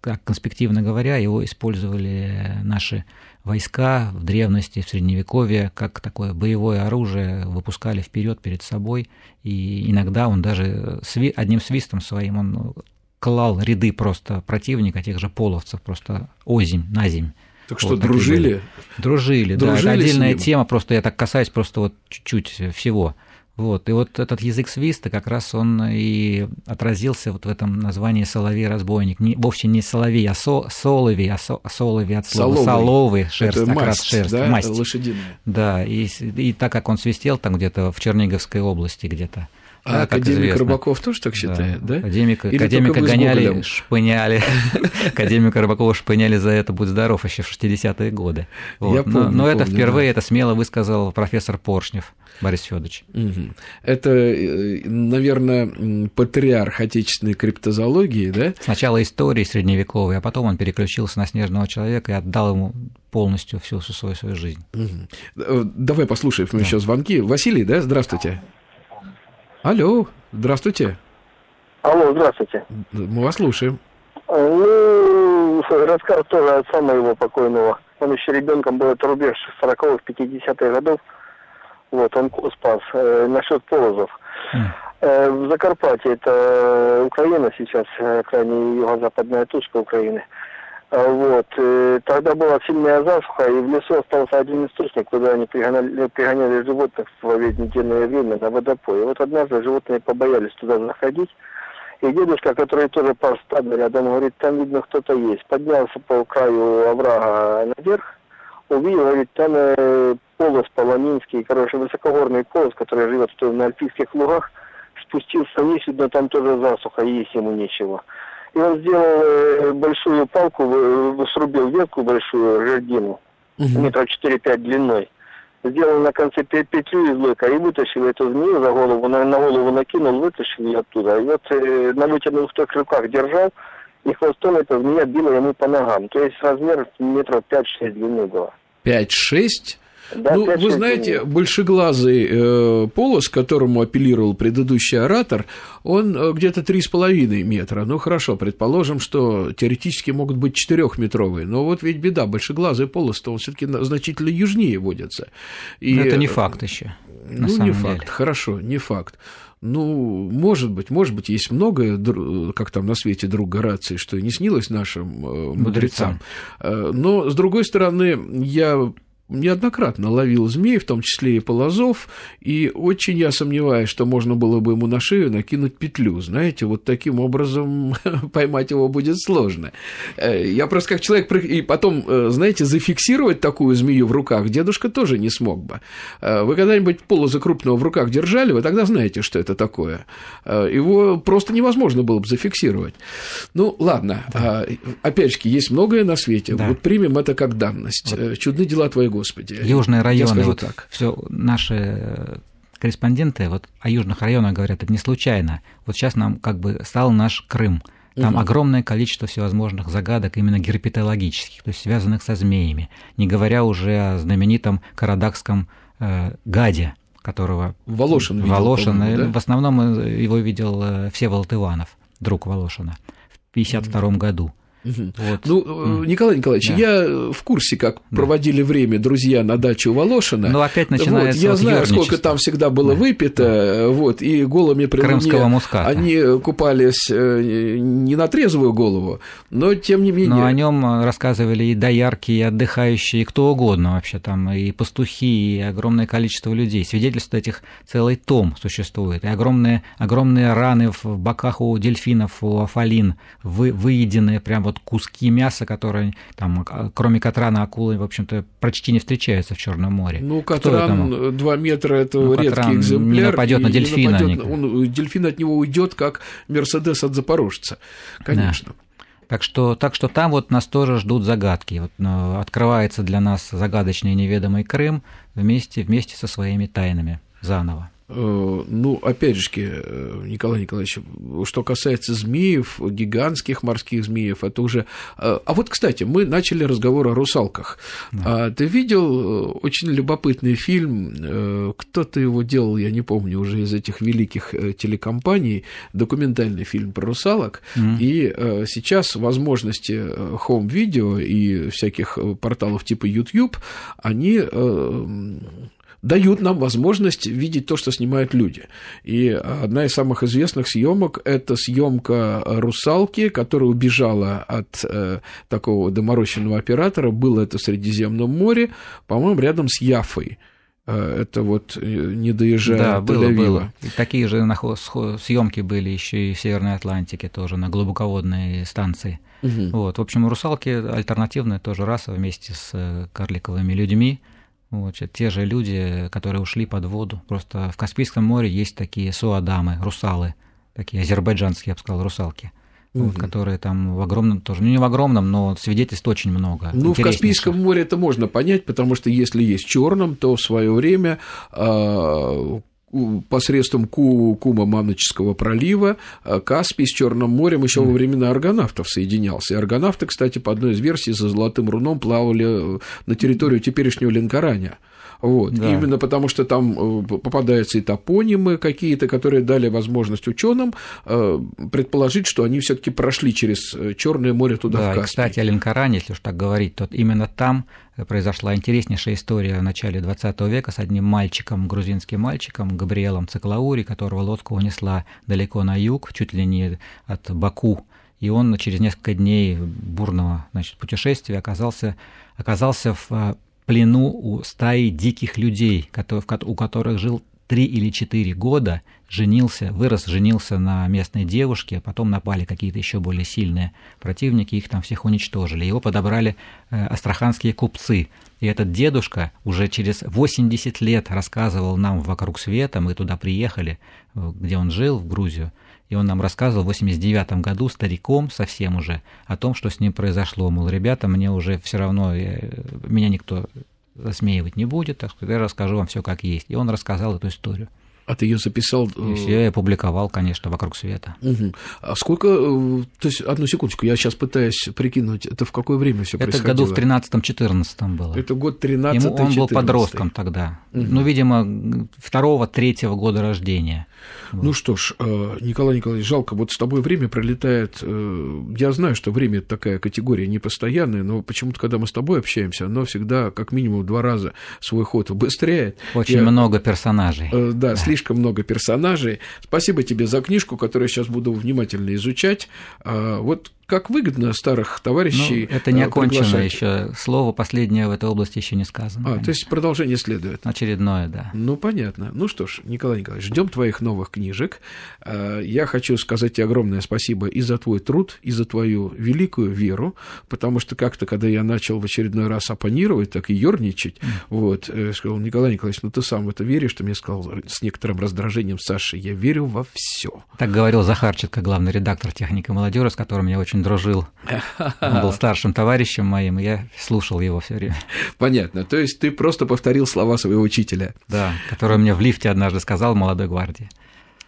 как конспективно говоря, его использовали наши войска в древности, в средневековье, как такое боевое оружие, выпускали вперед перед собой. И иногда он даже одним свистом своим он клал ряды просто противника, тех же половцев, просто озимь, назимь. Так что, вот, дружили? Дружили, дружили, да. Это отдельная тема, просто я так касаюсь просто вот чуть-чуть всего. Вот, и вот этот язык свиста как раз он и отразился вот в этом названии «Соловей-разбойник». Не, вовсе не соловей, а со, соловей, а со, соловей от слова соловый, соловый шерсть, Это как масть, раз шерсть, да, масть. лошадиная. Да, и, и так как он свистел там где-то в Черниговской области где-то, а да, академик известно. Рыбаков тоже так считает, да? да? Академика, академика гоняли, шпыняли. (laughs) Академика Рыбакова шпыняли за это, будь здоров, еще в 60-е годы. Вот. Я помню, но, но это помню, впервые, да. это смело высказал профессор Поршнев. Борис Федорович. Угу. Это, э, наверное, патриарх отечественной криптозоологии, да? Сначала истории средневековой, а потом он переключился на снежного человека и отдал ему полностью всю, всю свою, свою жизнь. Угу. Давай послушаем да. еще звонки. Василий, да? Здравствуйте. Алло, здравствуйте. Алло, здравствуйте. Мы вас слушаем. Ну, рассказ тоже отца моего покойного. Он еще ребенком был, это рубеж 40-х, 50-х годов. Вот, он спас. Э, насчет полозов. Mm. Э, в Закарпатье, это Украина сейчас, э, крайне юго-западная точка Украины. Э, вот. И тогда была сильная засуха, и в лесу остался один источник, куда они пригоняли, пригоняли животных в недельное время на водопой. И вот однажды животные побоялись туда заходить, и дедушка, который тоже пас стадо рядом, говорит, там видно кто-то есть. Поднялся по краю оврага наверх, увидел, говорит, там э, полос полонинский, короче, высокогорный полос, который живет на альпийских лугах, спустился вниз, видно, там тоже засуха, и есть ему нечего. И он сделал э, большую палку, срубил ветку большую, жердину, угу. метров 4-5 длиной. Сделал на конце петлю из лыка и вытащил эту змею за голову, на, на голову накинул, вытащил ее оттуда. И вот э, на вытянутых руках держал, и хвостом эта змея била ему по ногам. То есть размер метров 5-6 длины было. 5-6? Да, ну, вы знаете, большеглазый э, полос, к которому апеллировал предыдущий оратор, он э, где-то 3,5 метра. Ну, хорошо, предположим, что теоретически могут быть 4-метровые. Но вот ведь беда, большеглазый полос, то он все таки значительно южнее водится. И, но это не факт еще. Ну, не деле. факт, хорошо, не факт. Ну, может быть, может быть, есть многое, как там на свете друг Гораций, что не снилось нашим э, мудрецам. мудрецам. Но, с другой стороны, я неоднократно ловил змей, в том числе и полозов, и очень я сомневаюсь, что можно было бы ему на шею накинуть петлю. Знаете, вот таким образом (laughs) поймать его будет сложно. Э, я просто как человек... И потом, э, знаете, зафиксировать такую змею в руках дедушка тоже не смог бы. Э, вы когда-нибудь полоза крупного в руках держали, вы тогда знаете, что это такое. Его просто невозможно было бы зафиксировать. Ну, ладно. Да. Опять же, есть многое на свете. Да. Вот примем это как данность. Вот. Чудны дела твоего Господи. Южные районы, вот так. Все наши корреспонденты вот о южных районах говорят, это не случайно. Вот сейчас нам как бы стал наш Крым. Там угу. огромное количество всевозможных загадок именно герпетологических, то есть связанных со змеями, не говоря уже о знаменитом карадакском э, гаде, которого Волошин видел. Волошин, да? в основном его видел э, Всеволод Иванов, друг Волошина, в 1952 году. Вот. Ну, Николай Николаевич, да. я в курсе, как да. проводили время друзья на даче у Волошина. Ну, опять начинается вот, Я вот знаю, сколько там всегда было да. выпито, да. вот, и голыми при Крымского луне муската. они купались э, не на трезвую голову, но тем не менее. Но о нем рассказывали и доярки, и отдыхающие, и кто угодно вообще там, и пастухи, и огромное количество людей. Свидетельств этих целый том существует, и огромные, огромные раны в боках у дельфинов, у афалин, вы, выеденные прям вот куски мяса, которые там, а, кроме катрана, акулы, в общем-то, почти не встречаются в Черном море. Ну, катран 2 метра это ну, редкий экземпляр. Не нападет на дельфина. Нападет, он, дельфин от него уйдет, как Мерседес от запорожца. Конечно. Да. Так что, так что там вот нас тоже ждут загадки. Вот, ну, открывается для нас загадочный неведомый Крым вместе, вместе со своими тайнами заново. Э, ну, опять же, э, Николай Николаевич, что касается змеев, гигантских морских змеев, это уже... Э, а вот, кстати, мы начали разговор о русалках. Да. Ты видел очень любопытный фильм, кто-то его делал, я не помню, уже из этих великих телекомпаний, документальный фильм про русалок, mm. и сейчас возможности home-видео и всяких порталов типа YouTube, они дают нам возможность видеть то, что снимают люди. И одна из самых известных съемок – это съемка «Русалки», которая убежала от э, такого доморощенного оператора. Было это в Средиземном море, по-моему, рядом с Яфой э, это вот э, не доезжая да, было, было. Такие же съемки были еще и в Северной Атлантике тоже на глубоководной станции. Угу. Вот, в общем, русалки альтернативная тоже раса вместе с э, карликовыми людьми. Вот, те же люди, которые ушли под воду. Просто в Каспийском море есть такие суадамы, русалы, такие азербайджанские, я бы сказал, русалки. Угу. Вот, которые там в огромном тоже, ну не в огромном, но свидетельств очень много. Ну, в Каспийском море это можно понять, потому что если есть в черном, то в свое время а, посредством Ку Кума Маноческого пролива э, Каспий с Черным морем еще во времена аргонавтов соединялся. И аргонавты, кстати, по одной из версий, за Золотым руном плавали э, на территорию теперешнего Ленкораня. Вот. Да. Именно потому, что там э, попадаются и топонимы какие-то, которые дали возможность ученым э, предположить, что они все-таки прошли через э, Черное море туда да, в Каспий. Кстати, о Ленкоране, если уж так говорить, то именно там произошла интереснейшая история в начале 20 века с одним мальчиком, грузинским мальчиком, Габриэлом Циклаури, которого лодка унесла далеко на юг, чуть ли не от Баку и он через несколько дней бурного значит, путешествия оказался, оказался в плену у стаи диких людей, у которых жил три или четыре года, женился, вырос, женился на местной девушке, а потом напали какие-то еще более сильные противники, их там всех уничтожили. Его подобрали э, астраханские купцы. И этот дедушка уже через 80 лет рассказывал нам вокруг света, мы туда приехали, э, где он жил, в Грузию, и он нам рассказывал в 89 году стариком совсем уже о том, что с ним произошло. Мол, ребята, мне уже все равно, я, э, меня никто засмеивать не будет, так что я расскажу вам все как есть. И он рассказал эту историю. А ты ее записал? И все я опубликовал, конечно, вокруг света. Угу. А сколько, э, то есть, одну секундочку, я сейчас пытаюсь прикинуть, это в какое время все происходило? Это году в 13-14 было. Это год 13 Ему, Он был подростком тогда. Угу. Ну, видимо, второго-третьего года рождения. Вот. Ну что ж, э, Николай Николаевич, жалко, вот с тобой время пролетает. Э, я знаю, что время это такая категория непостоянная, но почему-то, когда мы с тобой общаемся, оно всегда как минимум два раза свой ход убыстряет. Очень я... много персонажей. Да, да, слишком слишком много персонажей. Спасибо тебе за книжку, которую я сейчас буду внимательно изучать. А, вот как выгодно старых товарищей. Ну, это не э, окончено еще. Слово последнее в этой области еще не сказано. А, конечно. то есть продолжение следует. Очередное, да. Ну, понятно. Ну что ж, Николай Николаевич, ждем твоих новых книжек. А, я хочу сказать тебе огромное спасибо и за твой труд, и за твою великую веру, потому что как-то, когда я начал в очередной раз оппонировать, так и ерничать, mm. вот, э, сказал, Николай Николаевич, ну ты сам в это веришь, что мне сказал с некоторым раздражением Саша, я верю во все. Так говорил Захарченко, главный редактор техники молодежи, с которым я очень очень дружил. Он был (laughs) старшим товарищем моим, и я слушал его все время. Понятно. То есть ты просто повторил слова своего учителя. Да, который мне в лифте однажды сказал молодой гвардии.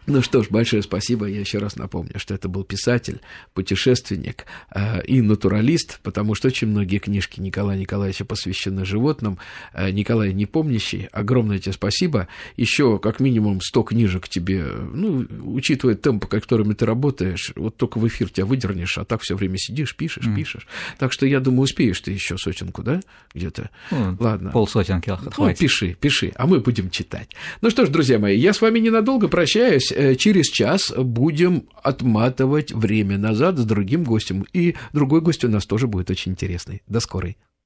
Ну что ж, большое спасибо. Я еще раз напомню, что это был писатель, путешественник э, и натуралист, потому что очень многие книжки Николая Николаевича посвящены животным. Э, Николай Непомнящий, огромное тебе спасибо. Еще как минимум 100 книжек тебе, ну, учитывая темп, которыми ты работаешь, вот только в эфир тебя выдернешь, а так все время сидишь, пишешь, mm. пишешь. Так что я думаю, успеешь ты еще сотенку, да, где-то? Mm, Ладно. Полсотенки Ну, пиши, пиши, а мы будем читать. Ну что ж, друзья мои, я с вами ненадолго прощаюсь. Э, через час будем отматывать время назад с другим гостем. И другой гость у нас тоже будет очень интересный. До скорой.